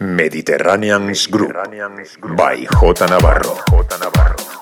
Mediterranean's Group by J Navarro. J Navarro.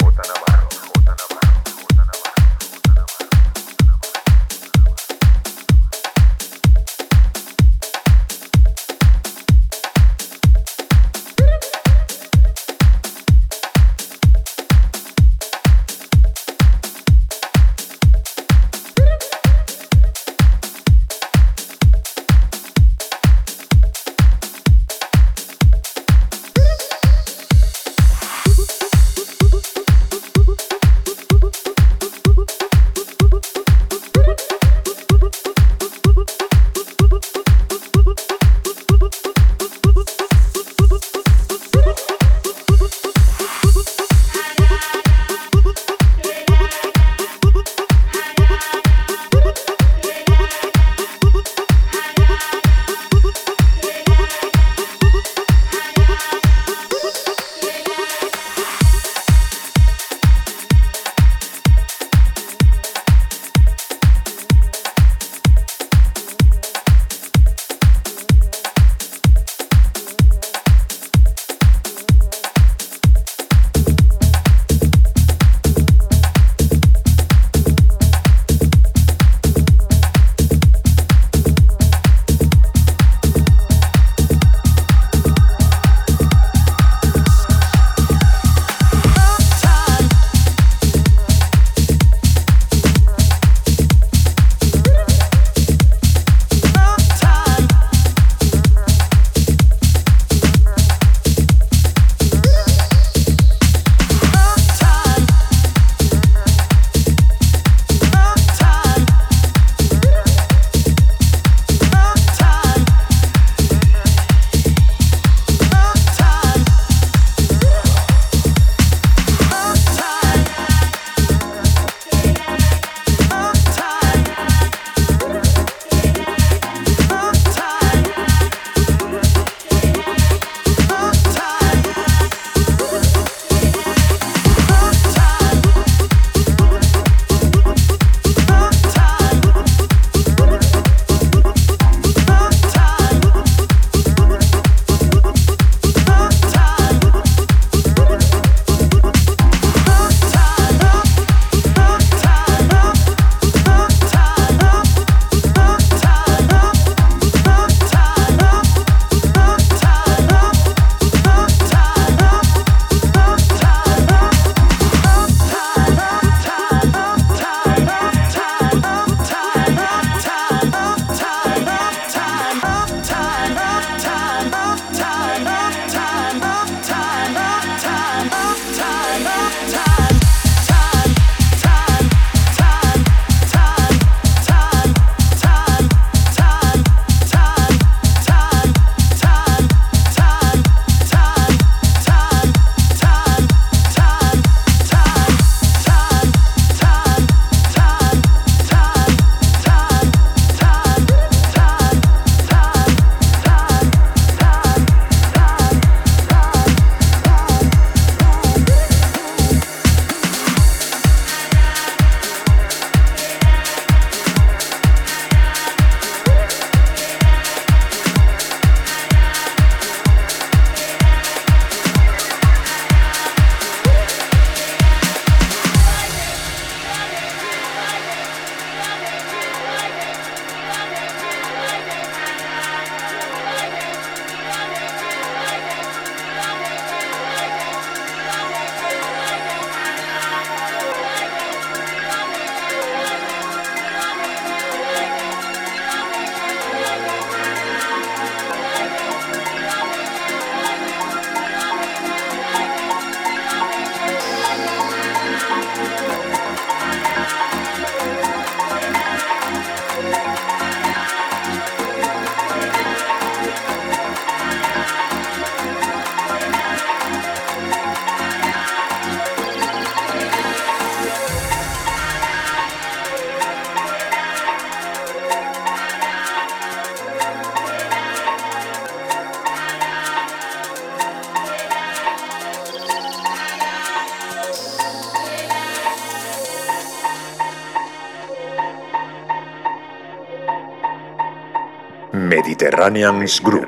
Mediterranean's Group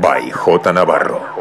by J. Navarro.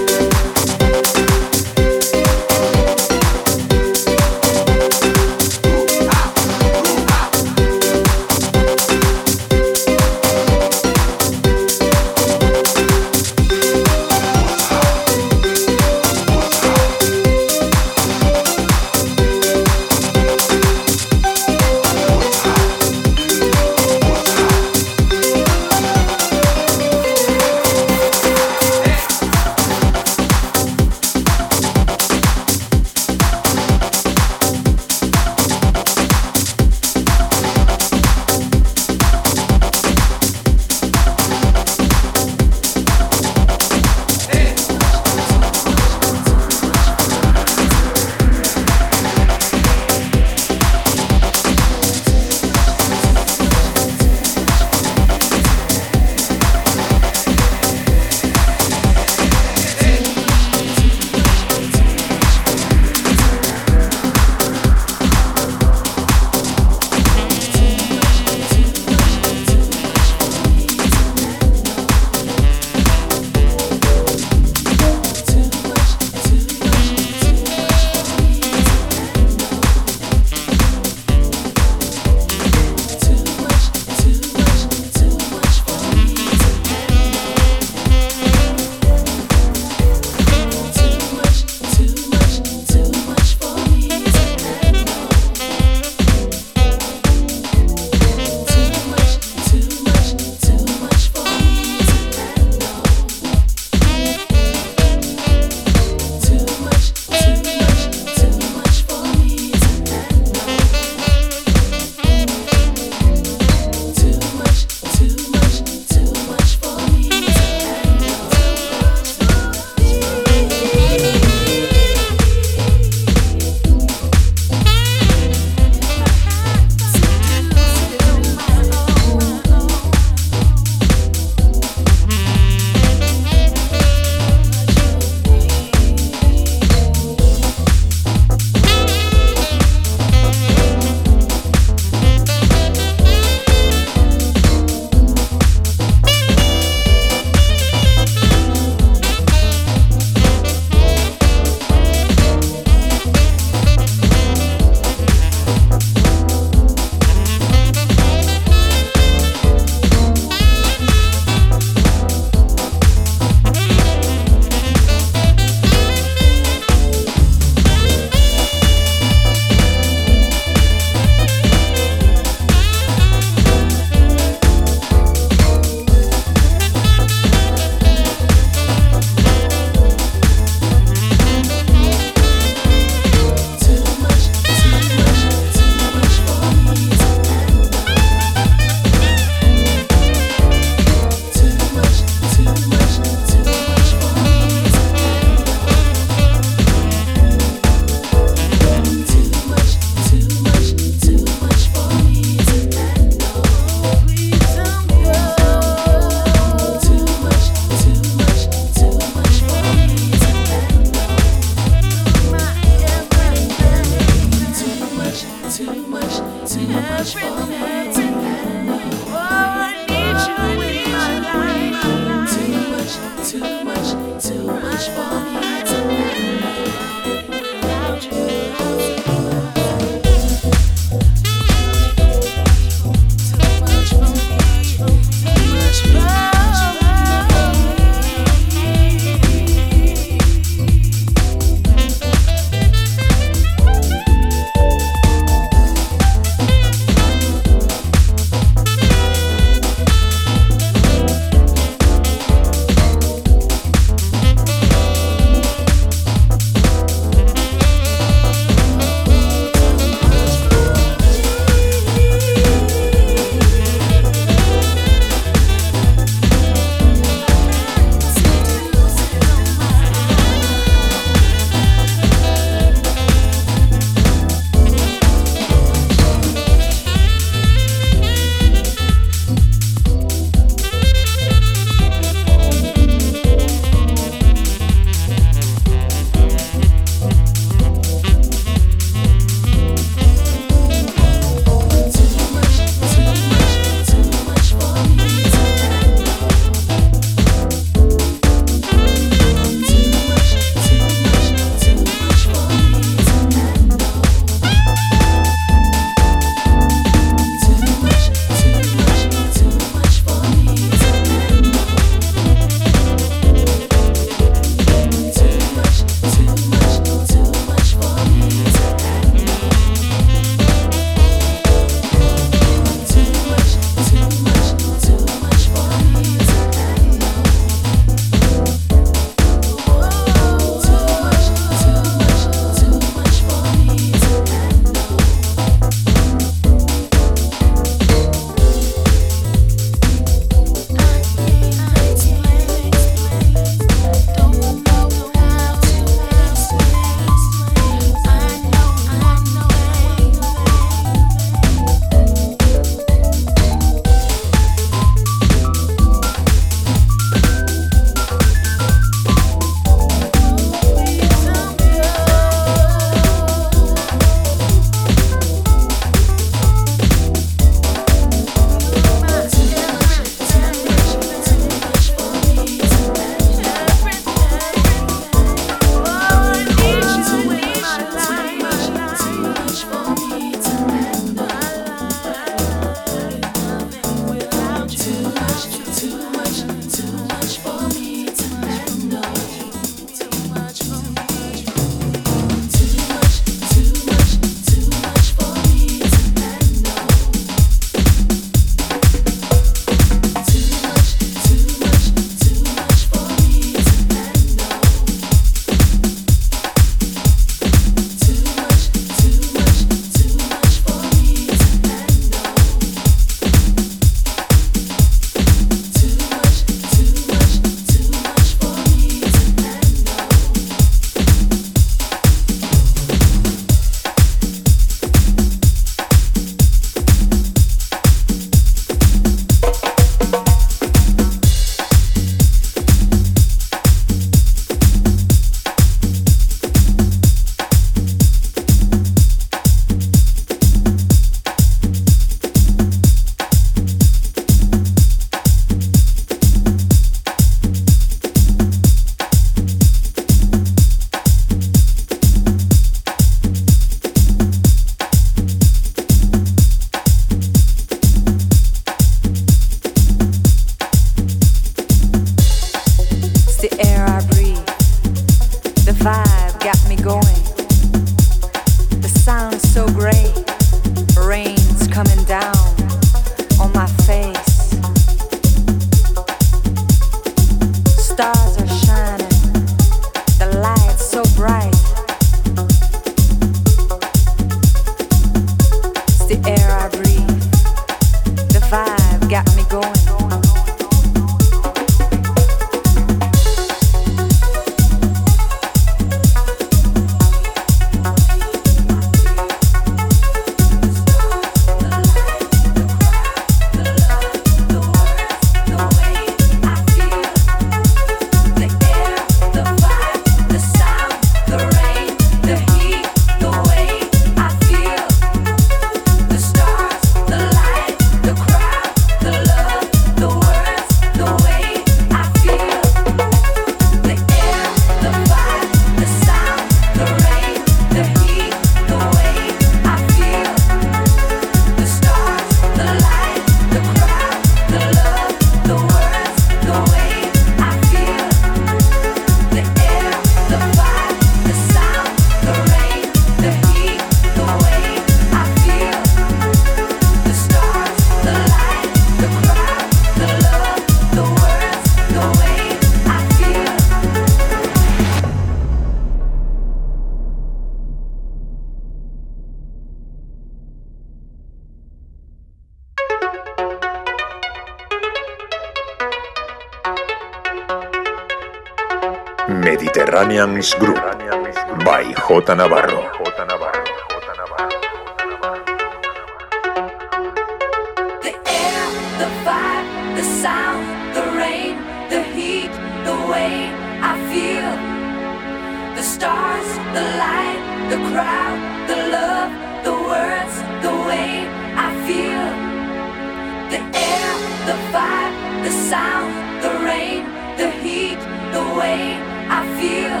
sound, the rain, the heat, the way I feel.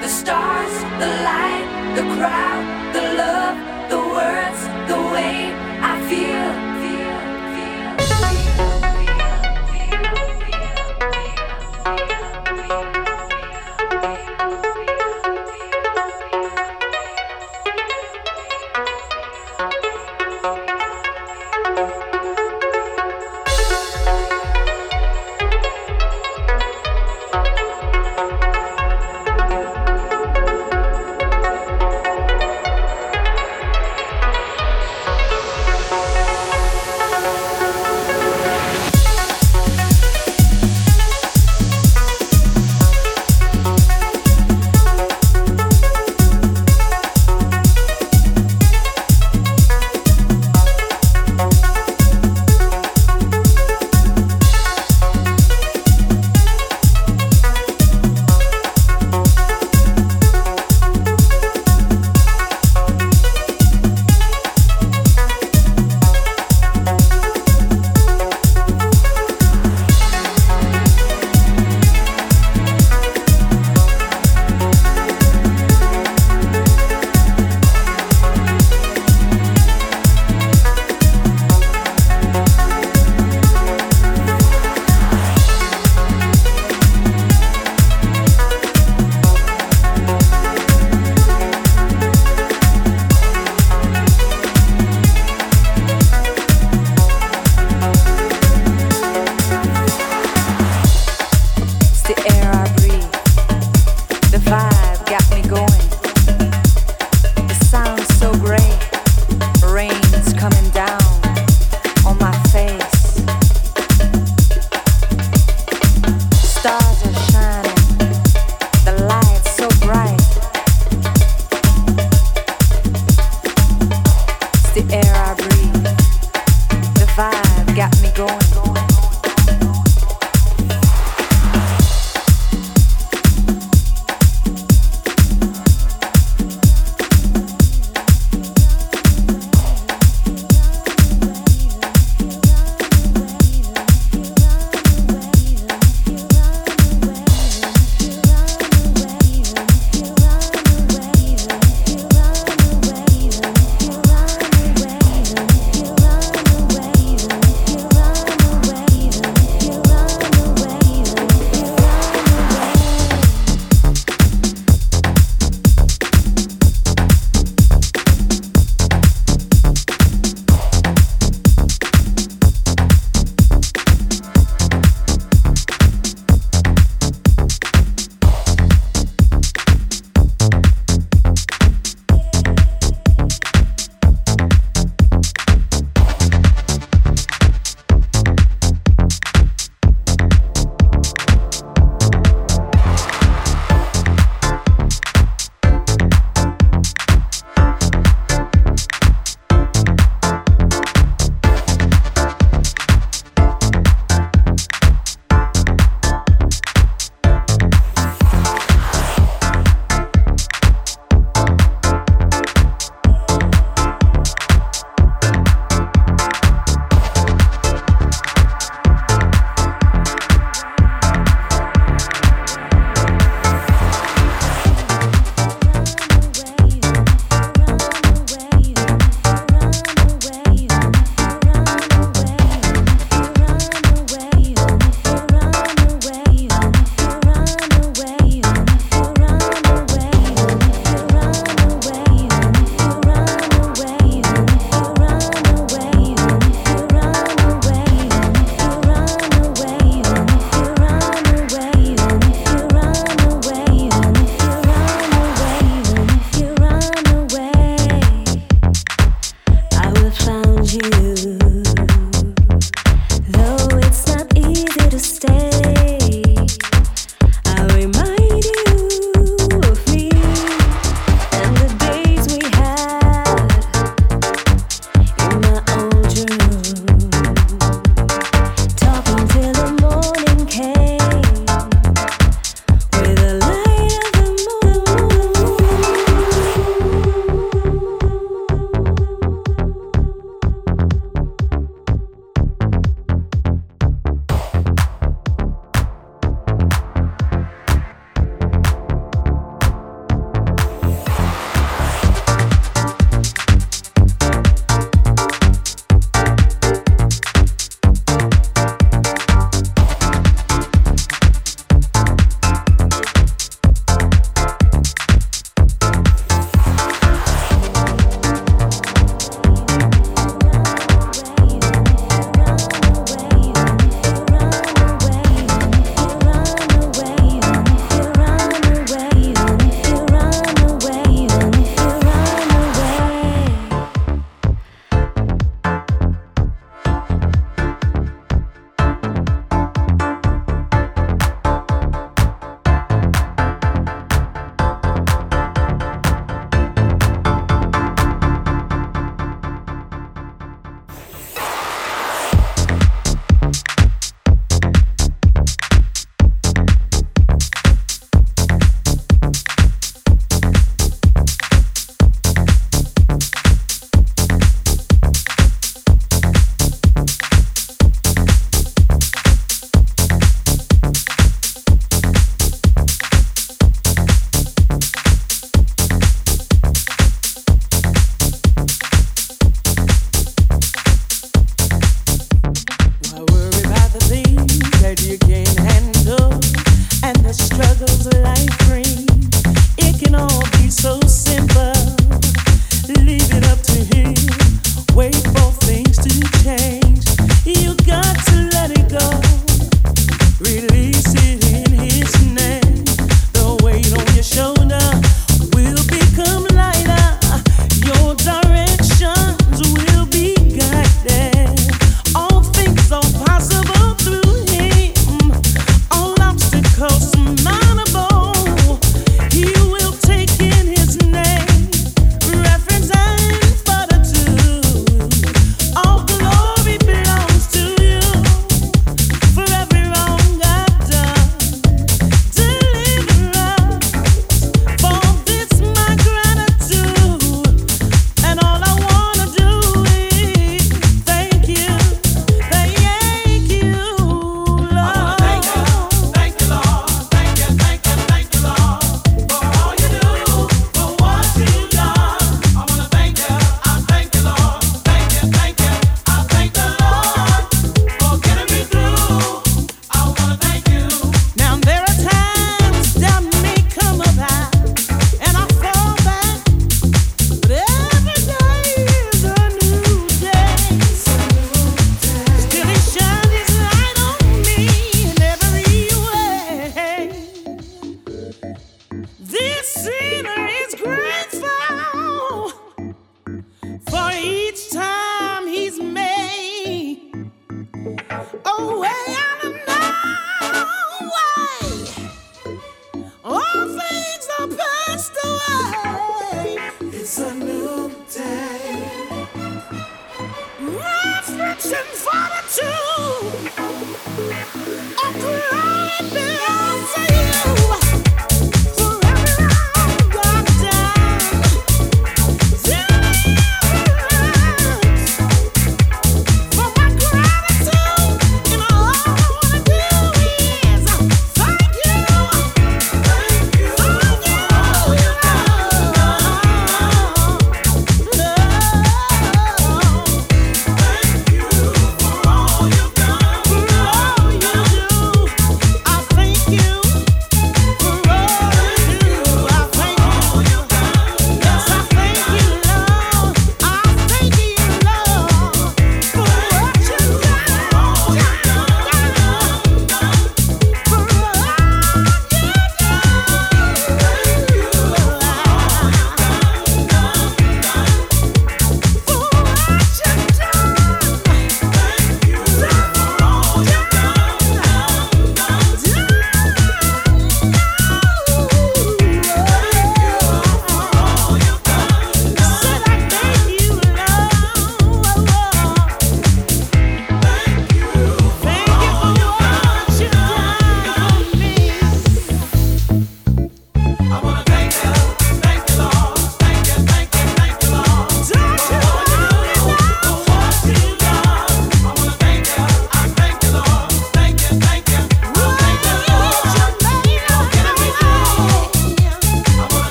The stars, the light, the crowd.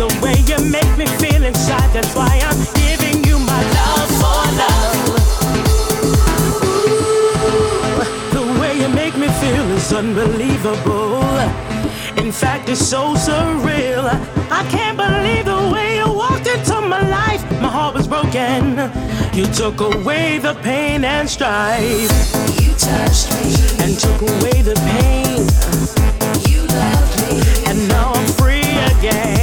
You make me feel inside. That's why I'm giving you my love for love. Ooh, the way you make me feel is unbelievable. In fact, it's so surreal. I can't believe the way you walked into my life. My heart was broken. You took away the pain and strife. You touched me and took away the pain. You loved me And now I'm free again.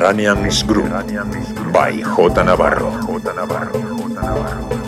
Subterranean Group by Navarro. J. Navarro. J. Navarro.